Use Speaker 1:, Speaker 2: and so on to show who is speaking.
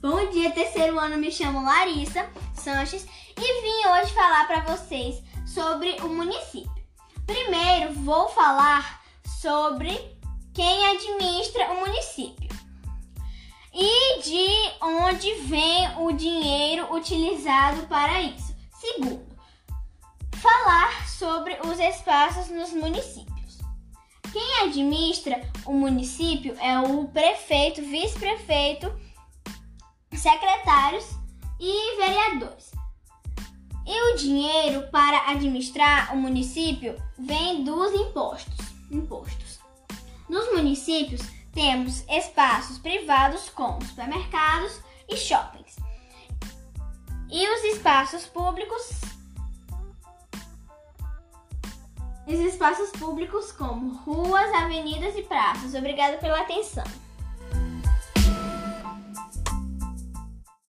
Speaker 1: Bom dia, terceiro ano. Me chamo Larissa Sanches e vim hoje falar para vocês sobre o município. Primeiro, vou falar sobre quem administra o município e de onde vem o dinheiro utilizado para isso. Segundo, falar sobre os espaços nos municípios. Quem administra o município é o prefeito, vice-prefeito, secretários e vereadores. E o dinheiro para administrar o município vem dos impostos. Impostos. Nos municípios temos espaços privados como supermercados e shoppings. E os espaços públicos os espaços públicos como ruas, avenidas e praças. Obrigada pela atenção.